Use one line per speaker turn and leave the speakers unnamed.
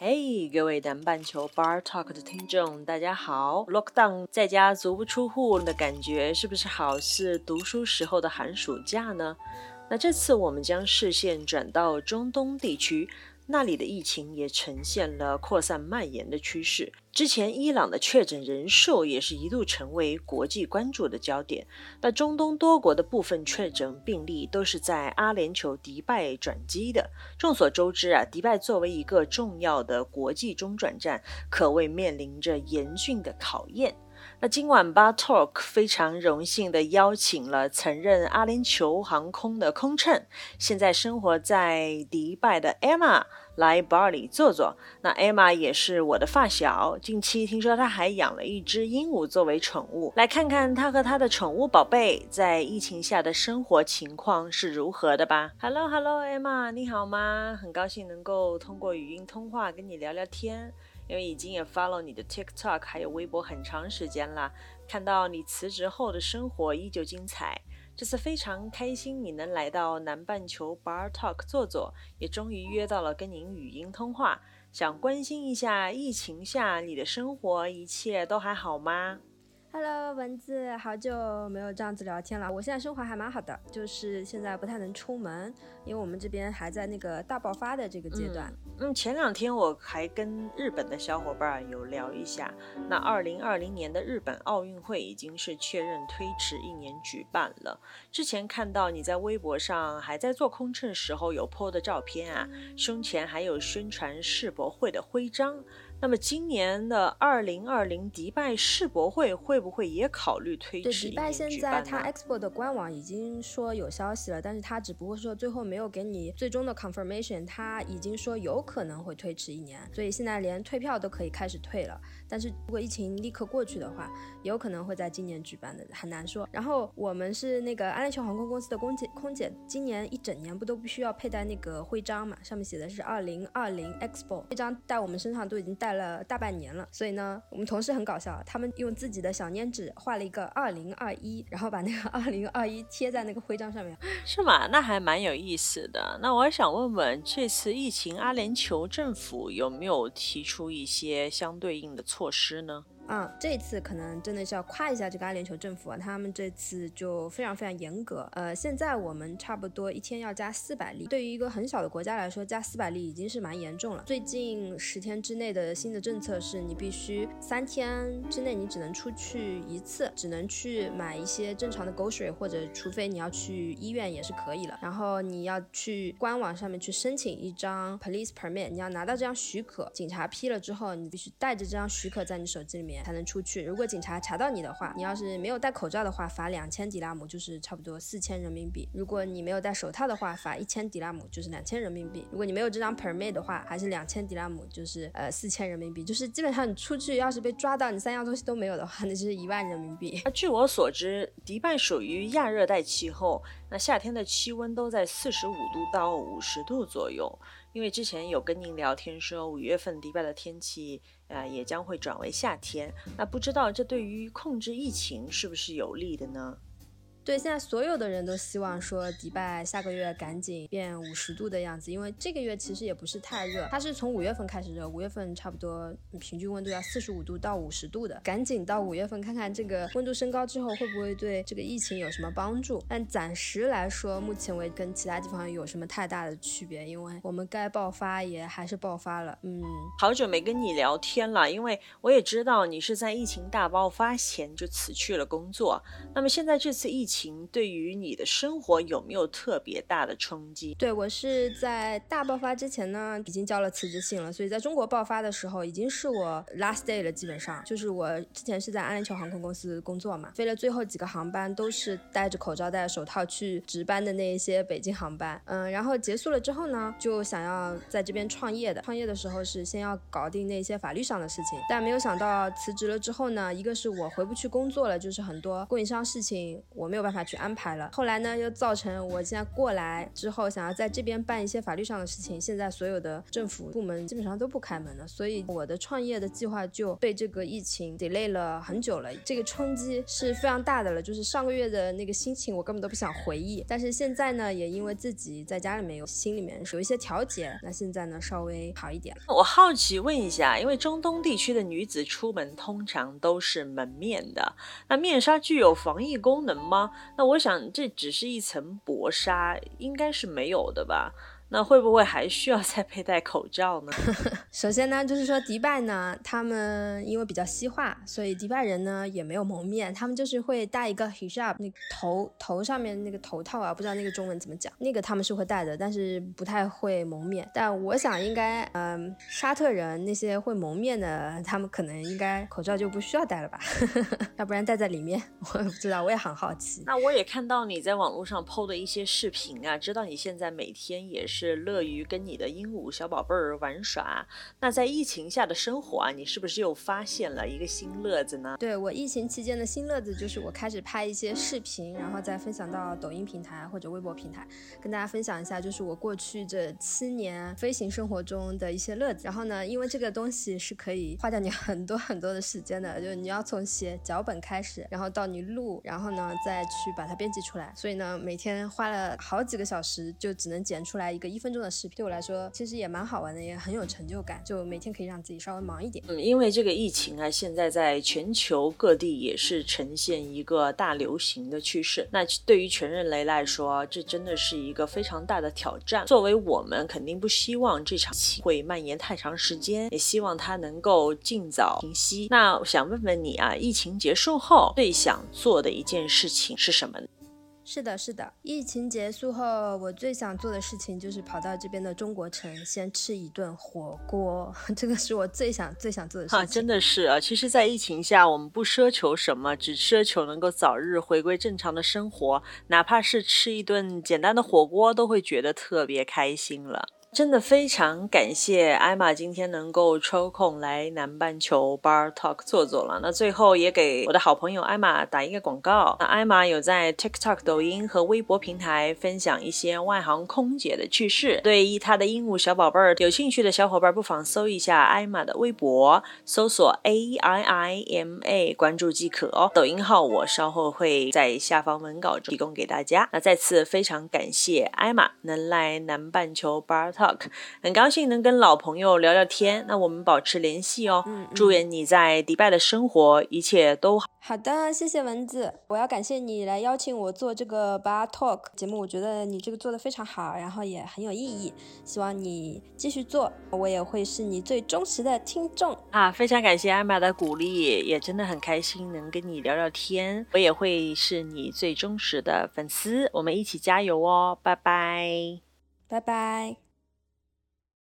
嘿各位南半球 Bar Talk 的听众，大家好！Lockdown 在家足不出户的感觉，是不是好似读书时候的寒暑假呢？那这次我们将视线转到中东地区。那里的疫情也呈现了扩散蔓延的趋势。之前伊朗的确诊人数也是一度成为国际关注的焦点。那中东多国的部分确诊病例都是在阿联酋迪拜转机的。众所周知啊，迪拜作为一个重要的国际中转站，可谓面临着严峻的考验。那今晚吧 Talk 非常荣幸地邀请了曾任阿联酋航空的空乘，现在生活在迪拜的 Emma 来 Bar 里坐坐。那 Emma 也是我的发小，近期听说她还养了一只鹦鹉作为宠物，来看看她和她的宠物宝贝在疫情下的生活情况是如何的吧。Hello，Hello，Emma，你好吗？很高兴能够通过语音通话跟你聊聊天。因为已经也 follow 你的 TikTok 还有微博很长时间了，看到你辞职后的生活依旧精彩，这次非常开心你能来到南半球 Bar Talk 坐坐，也终于约到了跟您语音通话，想关心一下疫情下你的生活一切都还好吗？
？Hello，蚊子，好久没有这样子聊天了。我现在生活还蛮好的，就是现在不太能出门，因为我们这边还在那个大爆发的这个阶段。
嗯，前两天我还跟日本的小伙伴有聊一下，那二零二零年的日本奥运会已经是确认推迟一年举办了。之前看到你在微博上还在做空乘时候有 po 的照片啊，胸前还有宣传世博会的徽章。那么今年的二零二零迪拜世博会会不会也考虑推迟？
对，迪拜现在它 Expo 的官网已经说有消息了，但是它只不过说最后没有给你最终的 confirmation，它已经说有可能会推迟一年，所以现在连退票都可以开始退了。但是如果疫情立刻过去的话，有可能会在今年举办的，很难说。然后我们是那个安联酋航空公司的空姐，空姐今年一整年不都必须要佩戴那个徽章嘛？上面写的是二零二零 Expo，徽章在我们身上都已经戴。戴了大半年了，所以呢，我们同事很搞笑，他们用自己的小粘纸画了一个二零二一，然后把那个二零二一贴在那个徽章上面，
是吗？那还蛮有意思的。那我想问问，这次疫情，阿联酋政府有没有提出一些相对应的措施呢？
啊、嗯，这次可能真的是要夸一下这个阿联酋政府啊，他们这次就非常非常严格。呃，现在我们差不多一天要加四百例，对于一个很小的国家来说，加四百例已经是蛮严重了。最近十天之内的新的政策是，你必须三天之内你只能出去一次，只能去买一些正常的 grocery，或者除非你要去医院也是可以了。然后你要去官网上面去申请一张 police permit，你要拿到这张许可，警察批了之后，你必须带着这张许可在你手机里面。才能出去。如果警察查到你的话，你要是没有戴口罩的话，罚两千迪拉姆，就是差不多四千人民币。如果你没有戴手套的话，罚一千迪拉姆，就是两千人民币。如果你没有这张 permit 的话，还是两千迪拉姆，就是呃四千人民币。就是基本上你出去要是被抓到，你三样东西都没有的话，那就是一万人民币。
那据我所知，迪拜属于亚热带气候，那夏天的气温都在四十五度到五十度左右。因为之前有跟您聊天说，五月份迪拜的天气，呃，也将会转为夏天。那不知道这对于控制疫情是不是有利的呢？
对，现在所有的人都希望说迪拜下个月赶紧变五十度的样子，因为这个月其实也不是太热，它是从五月份开始热，五月份差不多平均温度要四十五度到五十度的，赶紧到五月份看看这个温度升高之后会不会对这个疫情有什么帮助。但暂时来说，目前为跟其他地方有什么太大的区别？因为我们该爆发也还是爆发了。嗯，
好久没跟你聊天了，因为我也知道你是在疫情大爆发前就辞去了工作，那么现在这次疫情情。对于你的生活有没有特别大的冲击？
对，我是在大爆发之前呢，已经交了辞职信了，所以在中国爆发的时候，已经是我 last day 了。基本上就是我之前是在阿联酋航空公司工作嘛，飞了最后几个航班都是戴着口罩、戴着手套去值班的那一些北京航班。嗯，然后结束了之后呢，就想要在这边创业的。创业的时候是先要搞定那些法律上的事情，但没有想到辞职了之后呢，一个是我回不去工作了，就是很多供应商事情我没有办办法去安排了。后来呢，又造成我现在过来之后，想要在这边办一些法律上的事情，现在所有的政府部门基本上都不开门了，所以我的创业的计划就被这个疫情 delay 了很久了。这个冲击是非常大的了，就是上个月的那个心情，我根本都不想回忆。但是现在呢，也因为自己在家里面有心里面有一些调节，那现在呢稍微好一点。
我好奇问一下，因为中东地区的女子出门通常都是门面的，那面纱具有防疫功能吗？那我想这只是一层薄纱，应该是没有的吧。那会不会还需要再佩戴口罩呢？
首先呢，就是说迪拜呢，他们因为比较西化，所以迪拜人呢也没有蒙面，他们就是会戴一个 hijab，那个头头上面那个头套啊，不知道那个中文怎么讲，那个他们是会戴的，但是不太会蒙面。但我想应该，嗯，沙特人那些会蒙面的，他们可能应该口罩就不需要戴了吧？要不然戴在里面，我也不知道，我也很好奇。
那我也看到你在网络上 PO 的一些视频啊，知道你现在每天也是。是乐于跟你的鹦鹉小宝贝儿玩耍。那在疫情下的生活啊，你是不是又发现了一个新乐子呢？
对，我疫情期间的新乐子就是我开始拍一些视频，然后再分享到抖音平台或者微博平台，跟大家分享一下，就是我过去这七年飞行生活中的一些乐子。然后呢，因为这个东西是可以花掉你 很多很多的时间的，就是你要从写脚本开始，然后到你录，然后呢再去把它编辑出来。所以呢，每天花了好几个小时，就只能剪出来一个。一分钟的视频对我来说其实也蛮好玩的，也很有成就感。就每天可以让自己稍微忙一点。
嗯，因为这个疫情啊，现在在全球各地也是呈现一个大流行的趋势。那对于全人类来说，这真的是一个非常大的挑战。作为我们，肯定不希望这场会蔓延太长时间，也希望它能够尽早平息。那我想问问你啊，疫情结束后最想做的一件事情是什么呢？
是的，是的。疫情结束后，我最想做的事情就是跑到这边的中国城，先吃一顿火锅。这个是我最想、最想做的事情。啊，
真的是啊！其实，在疫情下，我们不奢求什么，只奢求能够早日回归正常的生活，哪怕是吃一顿简单的火锅，都会觉得特别开心了。真的非常感谢艾玛今天能够抽空来南半球 Bar Talk 坐坐了。那最后也给我的好朋友艾玛打一个广告。那艾玛有在 TikTok、抖音和微博平台分享一些外航空姐的趣事。对于她的鹦鹉小宝贝儿有兴趣的小伙伴，不妨搜一下艾玛的微博，搜索 A I I M A，关注即可哦。抖音号我稍后会在下方文稿中提供给大家。那再次非常感谢艾玛能来南半球 Bar。Talk，很高兴能跟老朋友聊聊天，那我们保持联系哦。嗯嗯。祝愿你在迪拜的生活一切都好。
好的，谢谢蚊子，我要感谢你来邀请我做这个 Bar Talk 节目，我觉得你这个做得非常好，然后也很有意义，希望你继续做，我也会是你最忠实的听众
啊。非常感谢艾玛的鼓励，也真的很开心能跟你聊聊天，我也会是你最忠实的粉丝，我们一起加油哦，拜拜，
拜拜。